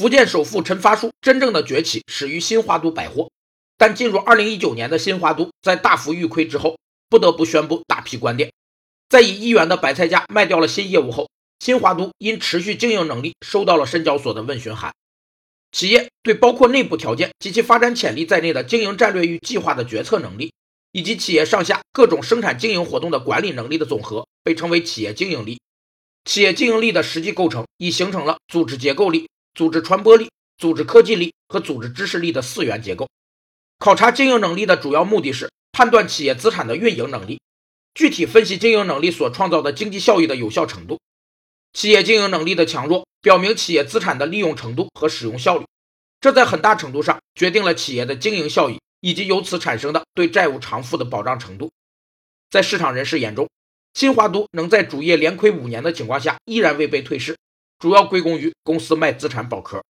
福建首富陈发树真正的崛起始于新华都百货，但进入二零一九年的新华都在大幅遇亏之后，不得不宣布大批关店。在以一元的白菜价卖掉了新业务后，新华都因持续经营能力收到了深交所的问询函。企业对包括内部条件及其发展潜力在内的经营战略与计划的决策能力，以及企业上下各种生产经营活动的管理能力的总和，被称为企业经营力。企业经营力的实际构成已形成了组织结构力。组织传播力、组织科技力和组织知识力的四元结构。考察经营能力的主要目的是判断企业资产的运营能力，具体分析经营能力所创造的经济效益的有效程度。企业经营能力的强弱，表明企业资产的利用程度和使用效率，这在很大程度上决定了企业的经营效益以及由此产生的对债务偿付的保障程度。在市场人士眼中，新华都能在主业连亏五年的情况下依然未被退市。主要归功于公司卖资产保壳。